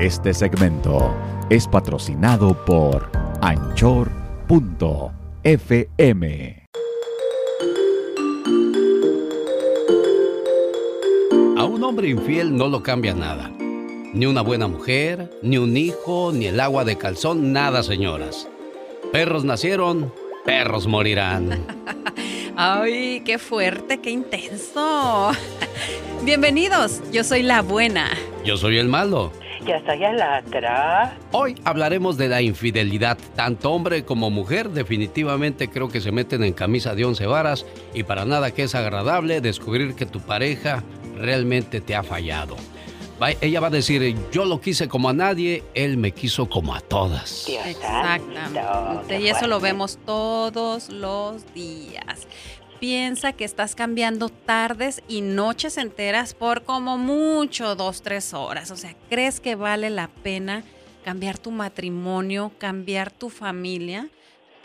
Este segmento es patrocinado por anchor.fm. A un hombre infiel no lo cambia nada. Ni una buena mujer, ni un hijo, ni el agua de calzón, nada, señoras. Perros nacieron, perros morirán. Ay, qué fuerte, qué intenso. Bienvenidos, yo soy la buena. Yo soy el malo. Yo soy el otro. Hoy hablaremos de la infidelidad. Tanto hombre como mujer definitivamente creo que se meten en camisa de once varas y para nada que es agradable descubrir que tu pareja realmente te ha fallado ella va a decir, yo lo quise como a nadie, él me quiso como a todas. Exactamente. Y eso lo vemos todos los días. Piensa que estás cambiando tardes y noches enteras por como mucho dos, tres horas. O sea, ¿crees que vale la pena cambiar tu matrimonio, cambiar tu familia?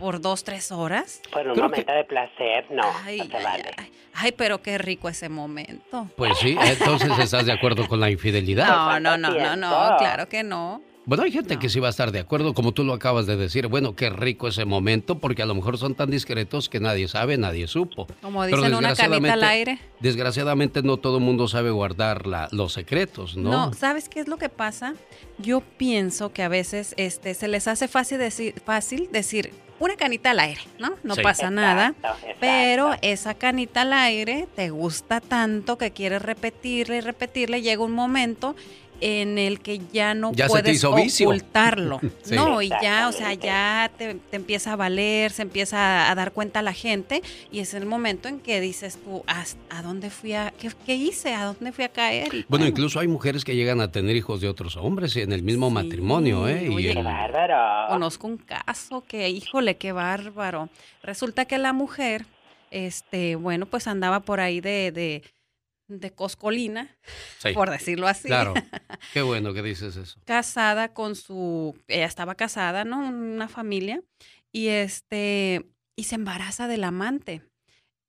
por dos, tres horas. Por un momento de placer, no. Ay, ay, pero qué rico ese momento. Pues sí, entonces estás de acuerdo con la infidelidad. No, no, no, no, no, claro que no. Bueno, hay gente que sí va a estar de acuerdo, como tú lo acabas de decir. Bueno, qué rico ese momento, porque a lo mejor son tan discretos que nadie sabe, nadie supo. Como dicen, una canita al aire. Desgraciadamente, no todo el mundo sabe guardar los secretos, ¿no? No, ¿sabes qué es lo que pasa? Yo pienso que a veces este, se les hace fácil decir, fácil decir una canita al aire, ¿no? No pasa nada. Pero esa canita al aire te gusta tanto que quieres repetirle y repetirle. Llega un momento en el que ya no puedes ocultarlo. No, y ya, o sea, ya te, empieza a valer, se empieza a, dar cuenta la gente y es el momento en que dices tú, ¿a, dónde fui a, qué, hice? ¿A dónde fui a caer? bueno, incluso hay mujeres que llegan a tener hijos de otros hombres en el mismo matrimonio, ¿eh? Oye, qué bárbaro. Conozco un caso que, híjole, qué bárbaro. Resulta que la mujer, este, bueno, pues andaba por ahí de de Coscolina, por decirlo así. Claro. Qué bueno que dices eso. casada con su, ella estaba casada, ¿no? Una familia y este y se embaraza del amante.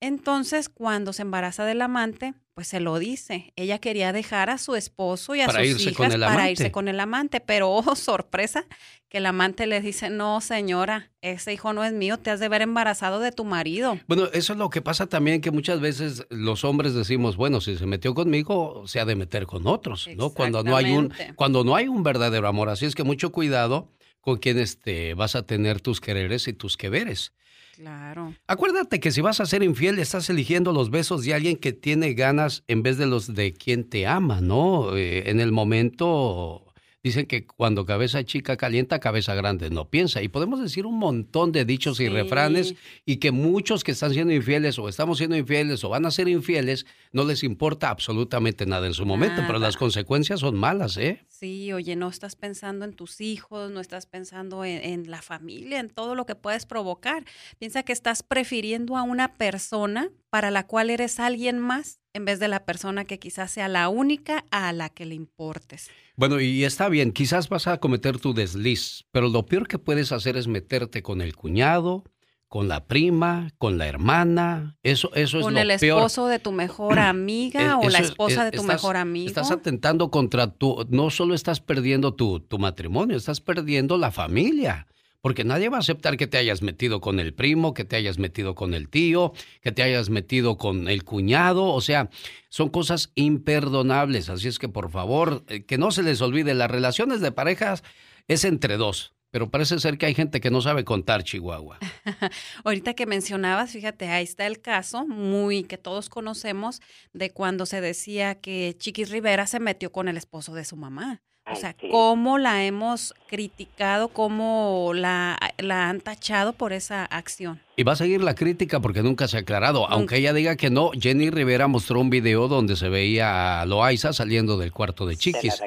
Entonces, cuando se embaraza del amante, pues se lo dice. Ella quería dejar a su esposo y a sus hijas para irse con el amante, pero oh, sorpresa, que el amante le dice, no señora, ese hijo no es mío, te has de ver embarazado de tu marido. Bueno, eso es lo que pasa también, que muchas veces los hombres decimos, bueno, si se metió conmigo, se ha de meter con otros, ¿no? Cuando no hay un, cuando no hay un verdadero amor. Así es que mucho cuidado con quienes te vas a tener tus quereres y tus que veres. Claro. Acuérdate que si vas a ser infiel, estás eligiendo los besos de alguien que tiene ganas en vez de los de quien te ama, ¿no? Eh, en el momento Dicen que cuando cabeza chica calienta, cabeza grande no piensa. Y podemos decir un montón de dichos y refranes y que muchos que están siendo infieles o estamos siendo infieles o van a ser infieles, no les importa absolutamente nada en su momento, pero las consecuencias son malas, ¿eh? Sí, oye, no estás pensando en tus hijos, no estás pensando en, la familia, en todo lo que puedes provocar. Piensa que estás prefiriendo a una persona para la cual eres alguien más en vez de la persona que quizás sea la única a la que le importes. Bueno, y está bien, quizás vas a cometer tu desliz, pero lo peor que puedes hacer es meterte con el cuñado, con la prima, con la hermana, eso, eso es con lo el esposo de tu mejor amiga o la esposa de tu mejor amigo. Estás atentando contra tu, no solo estás perdiendo tu, tu matrimonio, estás perdiendo la familia porque nadie va a aceptar que te hayas metido con el primo, que te hayas metido con el tío, que te hayas metido con el cuñado, o sea, son cosas imperdonables, así es que por favor, eh, que no se les olvide, las relaciones de parejas es entre dos. Pero parece ser que hay gente que no sabe contar Chihuahua. Ahorita que mencionabas, fíjate, ahí está el caso muy que todos conocemos de cuando se decía que Chiquis Rivera se metió con el esposo de su mamá. O sea, cómo la hemos criticado, cómo la, la, han tachado por esa acción. Y va a seguir la crítica porque nunca se ha aclarado. Aunque ella diga que no, Jenny Rivera mostró un video donde se veía a Loaiza saliendo del cuarto de Chiquis.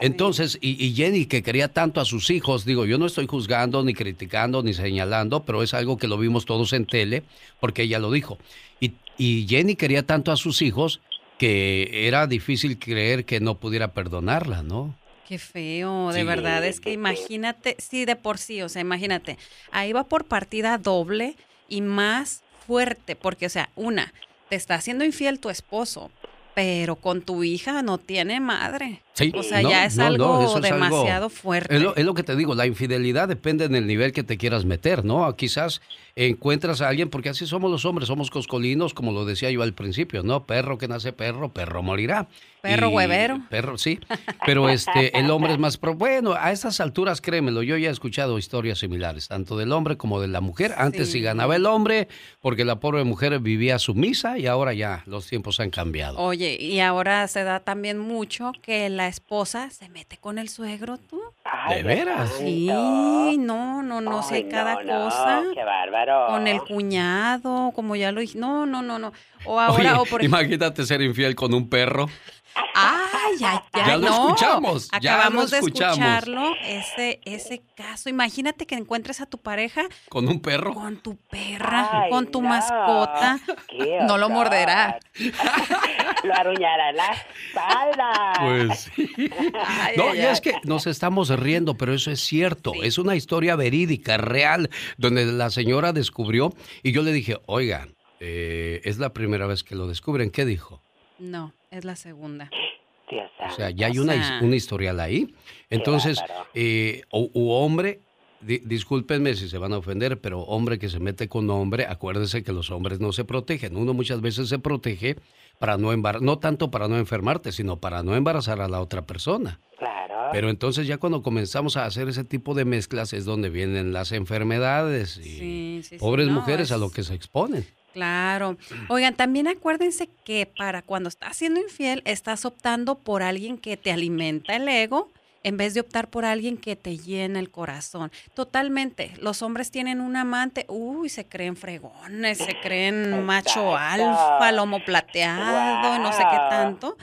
Entonces, y, y, Jenny que quería tanto a sus hijos, digo, yo no estoy juzgando, ni criticando, ni señalando, pero es algo que lo vimos todos en tele porque ella lo dijo. Y, y Jenny quería tanto a sus hijos que era difícil creer que no pudiera perdonarla, ¿no? Qué feo, de verdad. Es que imagínate, sí, de por sí, o sea, imagínate, ahí va por partida doble y más fuerte, porque, o sea, una, te está haciendo infiel tu esposo, pero con tu hija no tiene madre. O sea, ya es algo demasiado fuerte. Es lo, que te digo, la infidelidad depende en el nivel que te quieras meter, ¿no? Quizás encuentras a alguien, porque así somos los hombres, somos coscolinos, como lo decía yo al principio, ¿no? Perro que nace perro, perro morirá. Perro huevero. Perro, sí. Pero este, el hombre es más pro. Bueno, a estas alturas, créemelo, yo ya he escuchado historias similares, tanto del hombre como de la mujer. Antes sí ganaba el hombre, porque la pobre mujer vivía sumisa y ahora ya los tiempos han cambiado. Oye, y ahora se da también mucho que la esposa se mete con el suegro, ¿tú? ¿De veras? Sí, no, no, no, sé, cada cosa. qué bárbaro. Con el cuñado, como ya lo dije. No, no, no, no. O ahora, o por Imagínate ser infiel con un perro. Ay, ya, ya, ya lo escuchamos. Acabamos ya lo escuchamos. de escucharlo, ese, ese caso. Imagínate que encuentres a tu pareja. ¿Con un perro? Con tu perra, con tu mascota. No lo morderá. lo arruñará la espalda. Pues sí. no, y es que nos estamos riendo, pero eso es cierto. Es una historia verídica, real, donde la señora descubrió y yo le dije, oiga, eh, es la primera vez que lo descubren. ¿Qué dijo? No, es la segunda. O sea, ya hay una, una historial ahí. Entonces, eh, u, hombre, discúlpenme si se van a ofender, pero hombre que se mete con hombre, acuérdese que los hombres no se protegen. Uno muchas veces se protege para no embarazar, no tanto para no enfermarte, sino para no embarazar a la otra persona. Claro. Pero entonces ya cuando comenzamos a hacer ese tipo de mezclas es donde vienen las enfermedades y pobres mujeres a lo que se exponen. Claro. Oigan, también acuérdense que para cuando estás siendo infiel, estás optando por alguien que te alimenta el ego en vez de optar por alguien que te llena el corazón. Totalmente. Los hombres tienen un amante, uy, se creen fregones, se creen macho alfa, lomo plateado, no sé qué tanto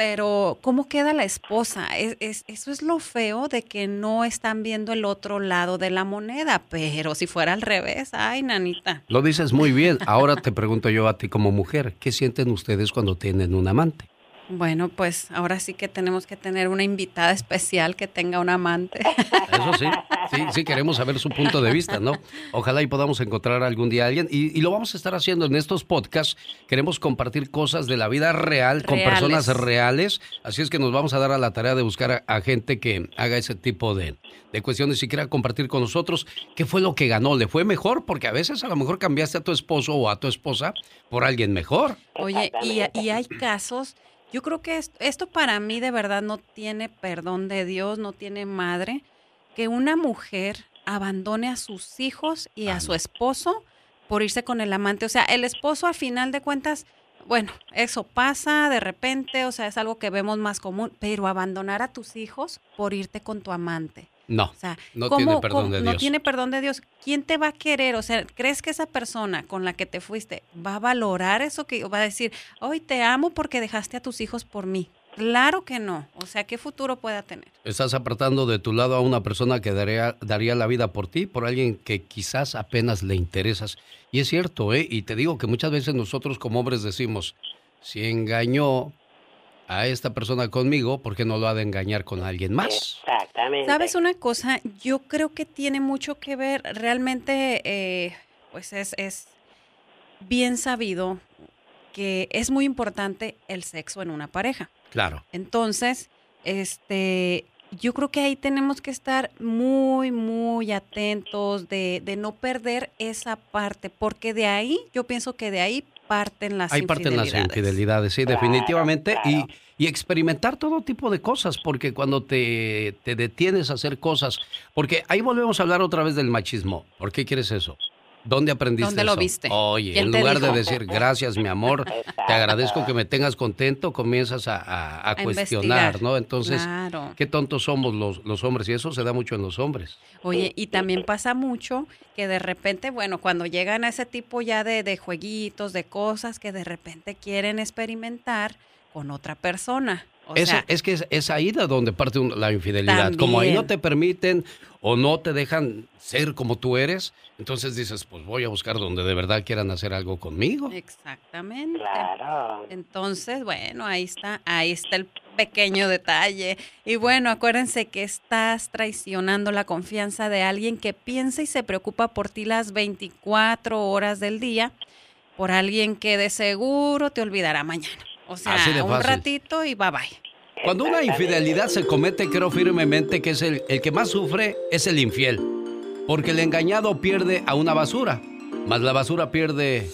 pero ¿cómo queda la esposa? Es, eso es lo feo de que no están viendo el otro lado de la moneda, pero si fuera al revés, ay, nanita. Lo dices muy bien. Ahora te pregunto yo a ti como mujer, ¿qué sienten ustedes cuando tienen un amante? Bueno, pues ahora sí que tenemos que tener una invitada especial que tenga un amante. Eso sí, sí, sí, queremos saber su punto de vista, ¿no? Ojalá y podamos encontrar algún día a alguien. Y, lo vamos a estar haciendo en estos podcasts. Queremos compartir cosas de la vida real con personas reales. Así es que nos vamos a dar a la tarea de buscar a, gente que haga ese tipo de, de cuestiones y quiera compartir con nosotros qué fue lo que ganó. ¿Le fue mejor? Porque a veces a lo mejor cambiaste a tu esposo o a tu esposa por alguien mejor. Oye, y, y hay casos yo creo que esto, para mí de verdad no tiene perdón de Dios, no tiene madre, que una mujer abandone a sus hijos y a su esposo por irse con el amante. O sea, el esposo a final de cuentas, bueno, eso pasa de repente, o sea, es algo que vemos más común, pero abandonar a tus hijos por irte con tu amante. No, no tiene perdón de Dios. No tiene perdón de Dios. ¿Quién te va a querer? O sea, ¿crees que esa persona con la que te fuiste va a valorar eso que va a decir, hoy te amo porque dejaste a tus hijos por mí? Claro que no. O sea, ¿qué futuro pueda tener? Estás apartando de tu lado a una persona que daría, daría la vida por ti, por alguien que quizás apenas le interesas. Y es cierto, ¿eh? Y te digo que muchas veces nosotros como hombres decimos, si engañó a esta persona conmigo, ¿por qué no lo ha de engañar con alguien más? Exactamente. ¿Sabes una cosa? Yo creo que tiene mucho que ver, realmente, eh, pues es, es bien sabido que es muy importante el sexo en una pareja. Claro. Entonces, este, yo creo que ahí tenemos que estar muy, muy atentos de, de, no perder esa parte, porque de ahí, yo pienso que de ahí parten las Ahí parten las infidelidades, sí, definitivamente. Y, y, experimentar todo tipo de cosas, porque cuando te, te detienes a hacer cosas, porque ahí volvemos a hablar otra vez del machismo. ¿Por qué quieres eso? ¿Dónde aprendiste ¿Dónde lo viste? Oye, en lugar de decir gracias, mi amor, te agradezco que me tengas contento, comienzas a, cuestionar, ¿no? Entonces, qué tontos somos los, los hombres y eso se da mucho en los hombres. Oye, y también pasa mucho que de repente, bueno, cuando llegan a ese tipo ya de, de jueguitos, de cosas que de repente quieren experimentar con otra persona es, que es, ahí de donde parte la infidelidad. Como ahí no te permiten o no te dejan ser como tú eres, entonces dices, pues voy a buscar donde de verdad quieran hacer algo conmigo. Exactamente. Claro. Entonces, bueno, ahí está, ahí está el pequeño detalle. Y bueno, acuérdense que estás traicionando la confianza de alguien que piensa y se preocupa por ti las 24 horas del día, por alguien que de seguro te olvidará mañana. O sea, un ratito y bye bye. Cuando una infidelidad se comete, creo firmemente que es el, el que más sufre es el infiel. Porque el engañado pierde a una basura, más la basura pierde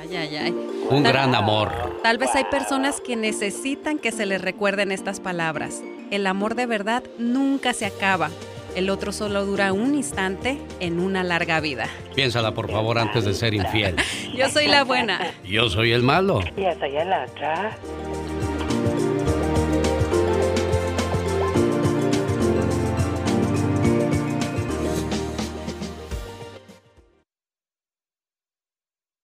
Ay, ay, ay. un Tal- gran amor. Tal vez hay personas que necesitan que se les recuerden estas palabras. El amor de verdad nunca se acaba. El otro solo dura un instante en una larga vida. Piénsala por favor antes de ser infiel. Yo soy la buena. Yo soy el malo. Yo soy el otro.